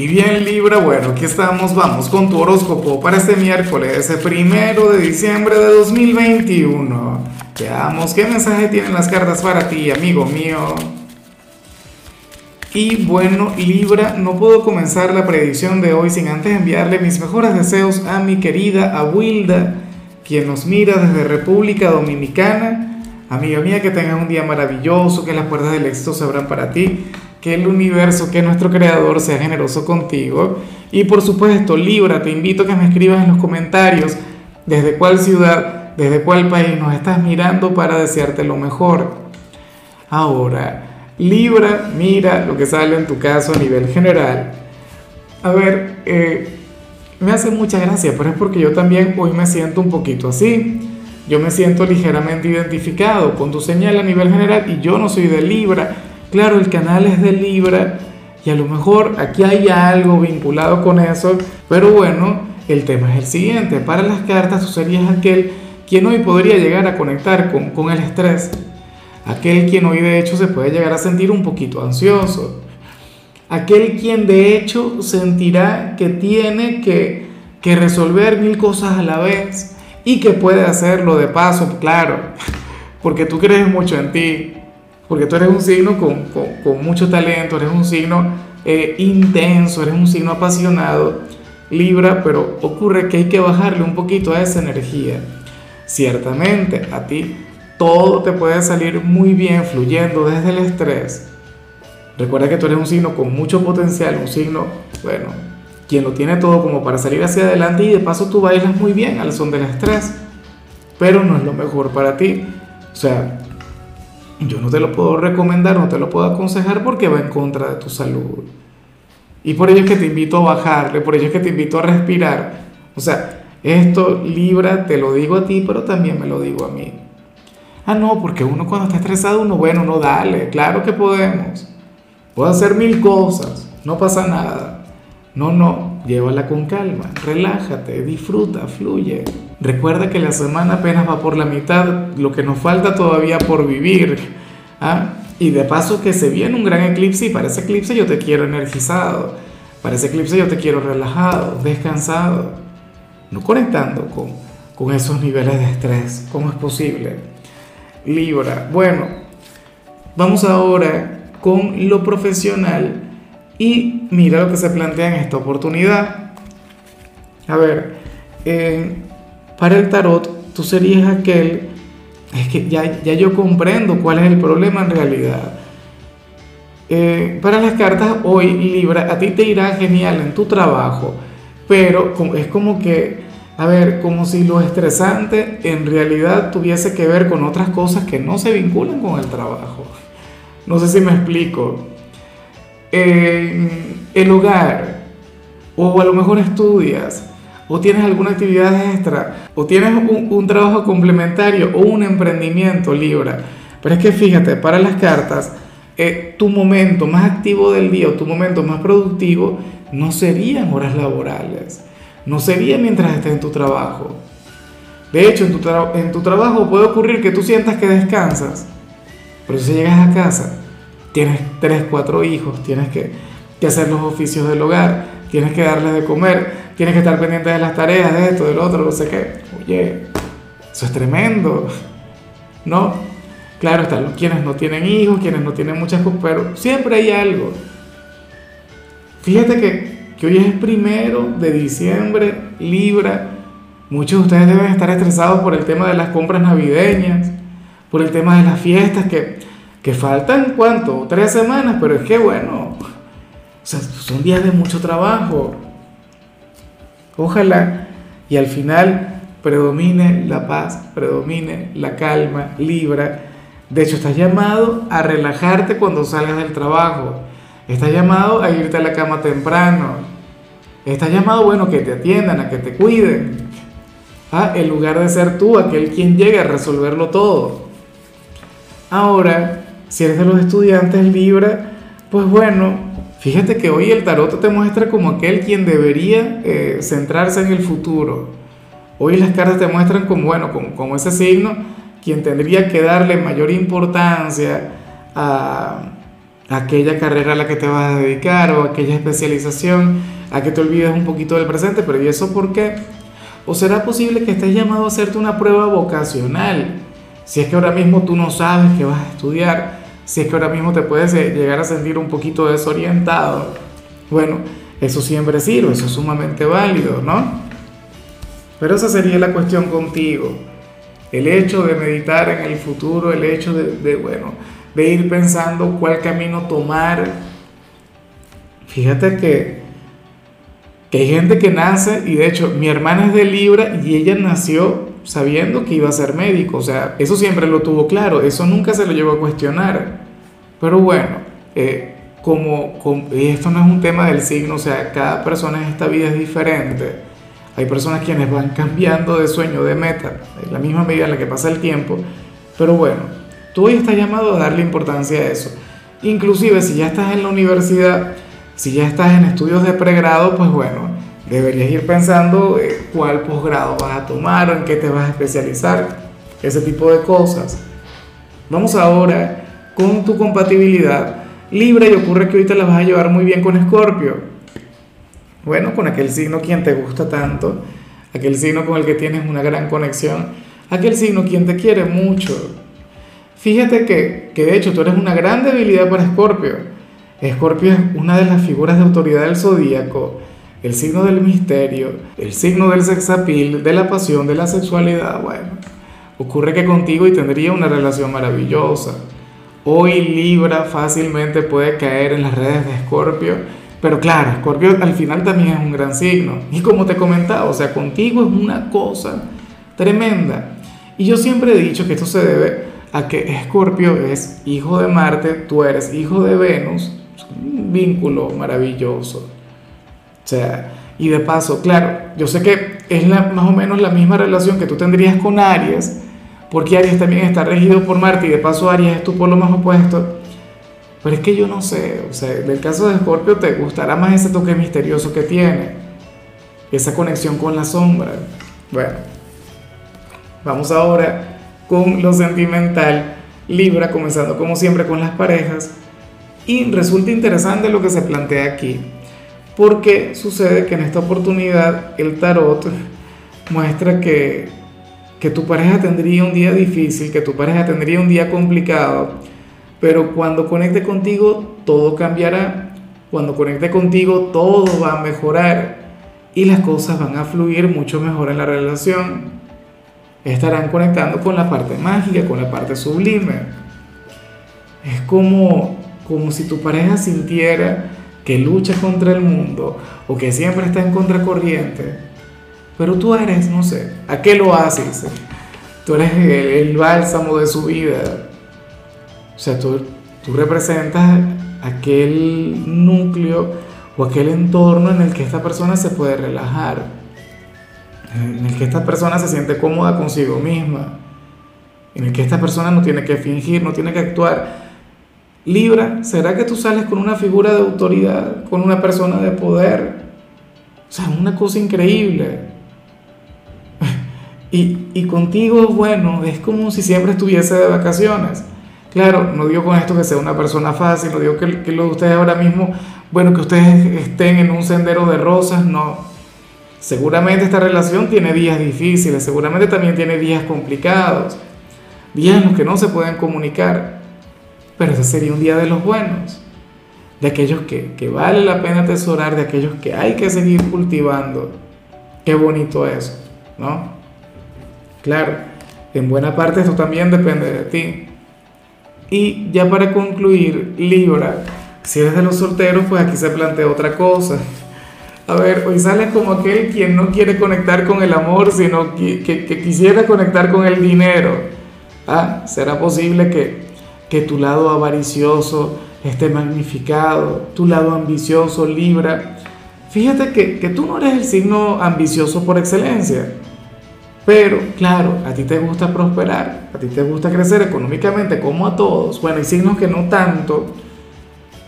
Y bien Libra, bueno, aquí estamos, vamos con tu horóscopo para este miércoles, ese primero de diciembre de 2021. Veamos qué mensaje tienen las cartas para ti, amigo mío. Y bueno, Libra, no puedo comenzar la predicción de hoy sin antes enviarle mis mejores deseos a mi querida Abuilda, quien nos mira desde República Dominicana. Amiga mía, que tengas un día maravilloso, que las puertas del éxito se abran para ti que el universo, que nuestro creador sea generoso contigo. Y por supuesto, Libra, te invito a que me escribas en los comentarios desde cuál ciudad, desde cuál país nos estás mirando para desearte lo mejor. Ahora, Libra, mira lo que sale en tu caso a nivel general. A ver, eh, me hace mucha gracia, pero es porque yo también hoy me siento un poquito así. Yo me siento ligeramente identificado con tu señal a nivel general y yo no soy de Libra Claro, el canal es de Libra y a lo mejor aquí hay algo vinculado con eso, pero bueno, el tema es el siguiente. Para las cartas tú serías aquel quien hoy podría llegar a conectar con, con el estrés, aquel quien hoy de hecho se puede llegar a sentir un poquito ansioso, aquel quien de hecho sentirá que tiene que, que resolver mil cosas a la vez y que puede hacerlo de paso, claro, porque tú crees mucho en ti, porque tú eres un signo con, con, mucho talento, eres un signo eh, intenso, eres un signo apasionado, Libra, pero ocurre que hay que bajarle un poquito a esa energía. Ciertamente, a ti todo te puede salir muy bien fluyendo desde el estrés. Recuerda que tú eres un signo con mucho potencial, un signo, bueno, quien lo tiene todo como para salir hacia adelante y de paso tú bailas muy bien al son del estrés, pero no es lo mejor para ti. O sea, yo no te lo puedo recomendar, no te lo puedo aconsejar porque va en contra de tu salud. Y por ello es que te invito a bajarle, por ello es que te invito a respirar. O sea, esto Libra, te lo digo a ti, pero también me lo digo a mí. Ah, no, porque uno cuando está estresado, uno, bueno, no dale, claro que podemos. Puedo hacer mil cosas, no pasa nada. No, no, llévala con calma, relájate, disfruta, fluye. Recuerda que la semana apenas va por la mitad, lo que nos falta todavía por vivir. ¿ah? Y de paso que se viene un gran eclipse y para ese eclipse yo te quiero energizado, para ese eclipse yo te quiero relajado, descansado, no conectando con, con esos niveles de estrés. ¿Cómo es posible? Libra. Bueno, vamos ahora con lo profesional y mira lo que se plantea en esta oportunidad. A ver, eh, para el tarot, tú serías aquel, es que ya, ya yo comprendo cuál es el problema en realidad. Eh, para las cartas hoy, Libra, a ti te irá genial en tu trabajo, pero es como que, a ver, como si lo estresante en realidad tuviese que ver con otras cosas que no se vinculan con el trabajo. No sé si me explico. el hogar, o a lo mejor estudias, o tienes alguna actividad extra, o tienes un, trabajo complementario o un emprendimiento Libra. Pero es que fíjate, para las cartas, eh, tu momento más activo del día o tu momento más productivo no serían horas laborales, no sería mientras estés en tu trabajo. De hecho, en tu, trabajo puede ocurrir que tú sientas que descansas, pero si llegas a casa, tienes tres, cuatro hijos, tienes que hacer los oficios del hogar, tienes que darles de comer, tienes que estar pendiente de las tareas, de esto, del otro, no sé qué. Oye, eso es tremendo, ¿no? Claro, están quienes no tienen hijos, quienes no tienen muchas cosas, pero siempre hay algo. Fíjate que, hoy es primero de diciembre, Libra. Muchos de ustedes deben estar estresados por el tema de las compras navideñas, por el tema de las fiestas, que, que faltan, ¿cuánto? Tres semanas, pero es que bueno, o sea, son días de mucho trabajo. Ojalá y al final predomine la paz, predomine la calma, libra. De hecho, estás llamado a relajarte cuando salgas del trabajo. Estás llamado a irte a la cama temprano. Estás llamado, bueno, que te atiendan, a que te cuiden. ¿Ah? En lugar de ser tú aquel quien llegue a resolverlo todo. Ahora, si eres de los estudiantes Libra, pues bueno, Fíjate que hoy el tarot te muestra como aquel quien debería eh, centrarse en el futuro. Hoy las cartas te muestran como, bueno, como, ese signo, quien tendría que darle mayor importancia a, aquella carrera a la que te vas a dedicar o aquella especialización, a que te olvides un poquito del presente, pero ¿y eso por qué? ¿O será posible que estés llamado a hacerte una prueba vocacional? Si es que ahora mismo tú no sabes qué vas a estudiar, si es que ahora mismo te puedes eh, llegar a sentir un poquito desorientado, bueno, eso siempre sirve, eso es sumamente válido, ¿no? Pero esa sería la cuestión contigo. El hecho de meditar en el futuro, el hecho de, de bueno, de ir pensando cuál camino tomar. Fíjate que, que hay gente que nace, y de hecho mi hermana es de Libra y ella nació sabiendo que iba a ser médico, o sea, eso siempre lo tuvo claro, eso nunca se lo llevó a cuestionar. Pero bueno, eh, como, como, esto no es un tema del signo, o sea, cada persona en esta vida es diferente. Hay personas quienes van cambiando de sueño, de meta, en la misma medida en la que pasa el tiempo. Pero bueno, tú hoy estás llamado a darle importancia a eso. Inclusive si ya estás en la universidad, si ya estás en estudios de pregrado, pues bueno, deberías ir pensando eh, cuál posgrado vas a tomar en qué te vas a especializar, ese tipo de cosas. Vamos ahora con tu compatibilidad Libra y ocurre que hoy te la vas a llevar muy bien con Escorpio. Bueno, con aquel signo quien te gusta tanto, aquel signo con el que tienes una gran conexión, aquel signo quien te quiere mucho. Fíjate que, que de hecho tú eres una gran debilidad para Escorpio. Escorpio es una de las figuras de autoridad del zodíaco, el signo del misterio, el signo del sexapil, de la pasión, de la sexualidad. Bueno, ocurre que contigo y tendría una relación maravillosa Hoy Libra fácilmente puede caer en las redes de Escorpio, pero claro, Escorpio al final también es un gran signo. Y como te comentaba, o sea, contigo es una cosa tremenda. Y yo siempre he dicho que esto se debe a que Escorpio es hijo de Marte, tú eres hijo de Venus, un vínculo maravilloso. O sea, y de paso, claro, yo sé que es la, más o menos la misma relación que tú tendrías con Aries, porque Aries también está regido por Marte y de paso Aries es tu polo más opuesto. Pero es que yo no sé, o sea, en el caso de Escorpio te gustará más ese toque misterioso que tiene, esa conexión con la sombra. Bueno, vamos ahora con lo sentimental. Libra, comenzando como siempre con las parejas. Y resulta interesante lo que se plantea aquí, porque sucede que en esta oportunidad el tarot muestra que que tu pareja tendría un día difícil, que tu pareja tendría un día complicado, pero cuando conecte contigo todo cambiará, cuando conecte contigo todo va a mejorar y las cosas van a fluir mucho mejor en la relación. Estarán conectando con la parte mágica, con la parte sublime. Es como, como si tu pareja sintiera que lucha contra el mundo o que siempre está en contracorriente pero tú eres, no sé, ¿a qué lo haces? Tú eres el, bálsamo de su vida. O sea, tú, tú representas aquel núcleo o aquel entorno en el que esta persona se puede relajar, en el que esta persona se siente cómoda consigo misma, en el que esta persona no tiene que fingir, no tiene que actuar. Libra, ¿será que tú sales con una figura de autoridad, con una persona de poder? O sea, una cosa increíble. Y, contigo, bueno, es como si siempre estuviese de vacaciones. Claro, no digo con esto que sea una persona fácil, no digo que, que lo de ustedes ahora mismo, bueno, que ustedes estén en un sendero de rosas, no. Seguramente esta relación tiene días difíciles, seguramente también tiene días complicados, días en los que no se pueden comunicar, pero ese sería un día de los buenos, de aquellos que, que vale la pena atesorar, de aquellos que hay que seguir cultivando. Qué bonito eso, ¿no? Claro, en buena parte esto también depende de ti. Y ya para concluir, Libra, si eres de los solteros, pues aquí se plantea otra cosa. A ver, hoy sales como aquel quien no quiere conectar con el amor, sino que, que, quisiera conectar con el dinero. Ah, ¿será posible que, que tu lado avaricioso esté magnificado, tu lado ambicioso, Libra? Fíjate que, que tú no eres el signo ambicioso por excelencia. Pero, claro, a ti te gusta prosperar, a ti te gusta crecer económicamente como a todos. Bueno, hay signos que no tanto.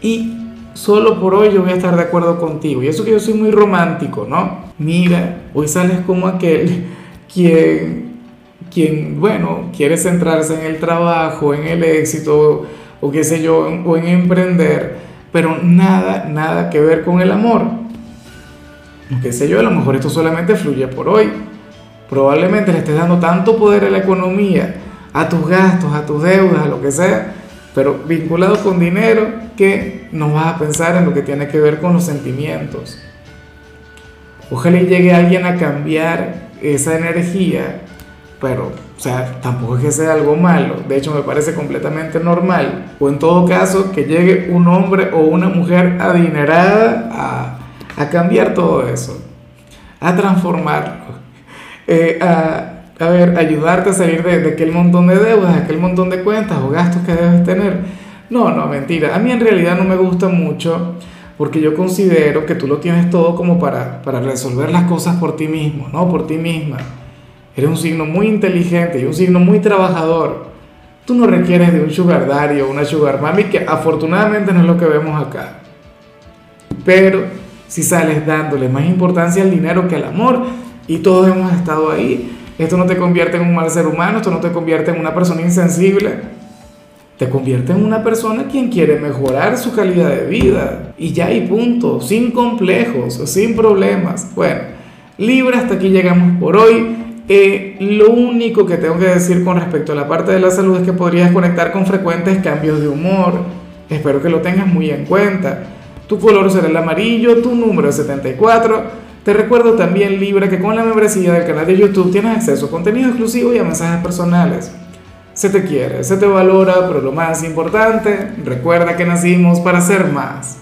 Y solo por hoy yo voy a estar de acuerdo contigo. Y eso que yo soy muy romántico, ¿no? Mira, hoy sales como aquel quien, quien, bueno, quiere centrarse en el trabajo, en el éxito, o qué sé yo, o en emprender, pero nada, nada que ver con el amor. O qué sé yo, a lo mejor esto solamente fluye por hoy. Probablemente le estés dando tanto poder a la economía, a tus gastos, a tus deudas, a lo que sea, pero vinculado con dinero que no vas a pensar en lo que tiene que ver con los sentimientos. Ojalá llegue alguien a cambiar esa energía, pero, o sea, tampoco es que sea algo malo, de hecho me parece completamente normal, o en todo caso que llegue un hombre o una mujer adinerada a, a cambiar todo eso, a transformarlo, eh, a, a, ver, ayudarte a salir de, de aquel montón de deudas, aquel montón de cuentas o gastos que debes tener. No, no, mentira, a mí en realidad no me gusta mucho porque yo considero que tú lo tienes todo como para, para resolver las cosas por ti mismo, ¿no? Por ti misma. Eres un signo muy inteligente y un signo muy trabajador. Tú no requieres de un sugar daddy o una sugar mami, que afortunadamente no es lo que vemos acá. Pero si sales dándole más importancia al dinero que al amor, y todos hemos estado ahí, esto no te convierte en un mal ser humano, esto no te convierte en una persona insensible, te convierte en una persona quien quiere mejorar su calidad de vida. Y ya hay punto, sin complejos, sin problemas. Bueno, Libra, hasta aquí llegamos por hoy. Eh, lo único que tengo que decir con respecto a la parte de la salud es que podrías conectar con frecuentes cambios de humor. Espero que lo tengas muy en cuenta. Tu color será el amarillo, tu número es 74. Te recuerdo también, Libra, que con la membresía del canal de YouTube tienes acceso a contenido exclusivo y a mensajes personales. Se te quiere, se te valora, pero lo más importante, recuerda que nacimos para ser más.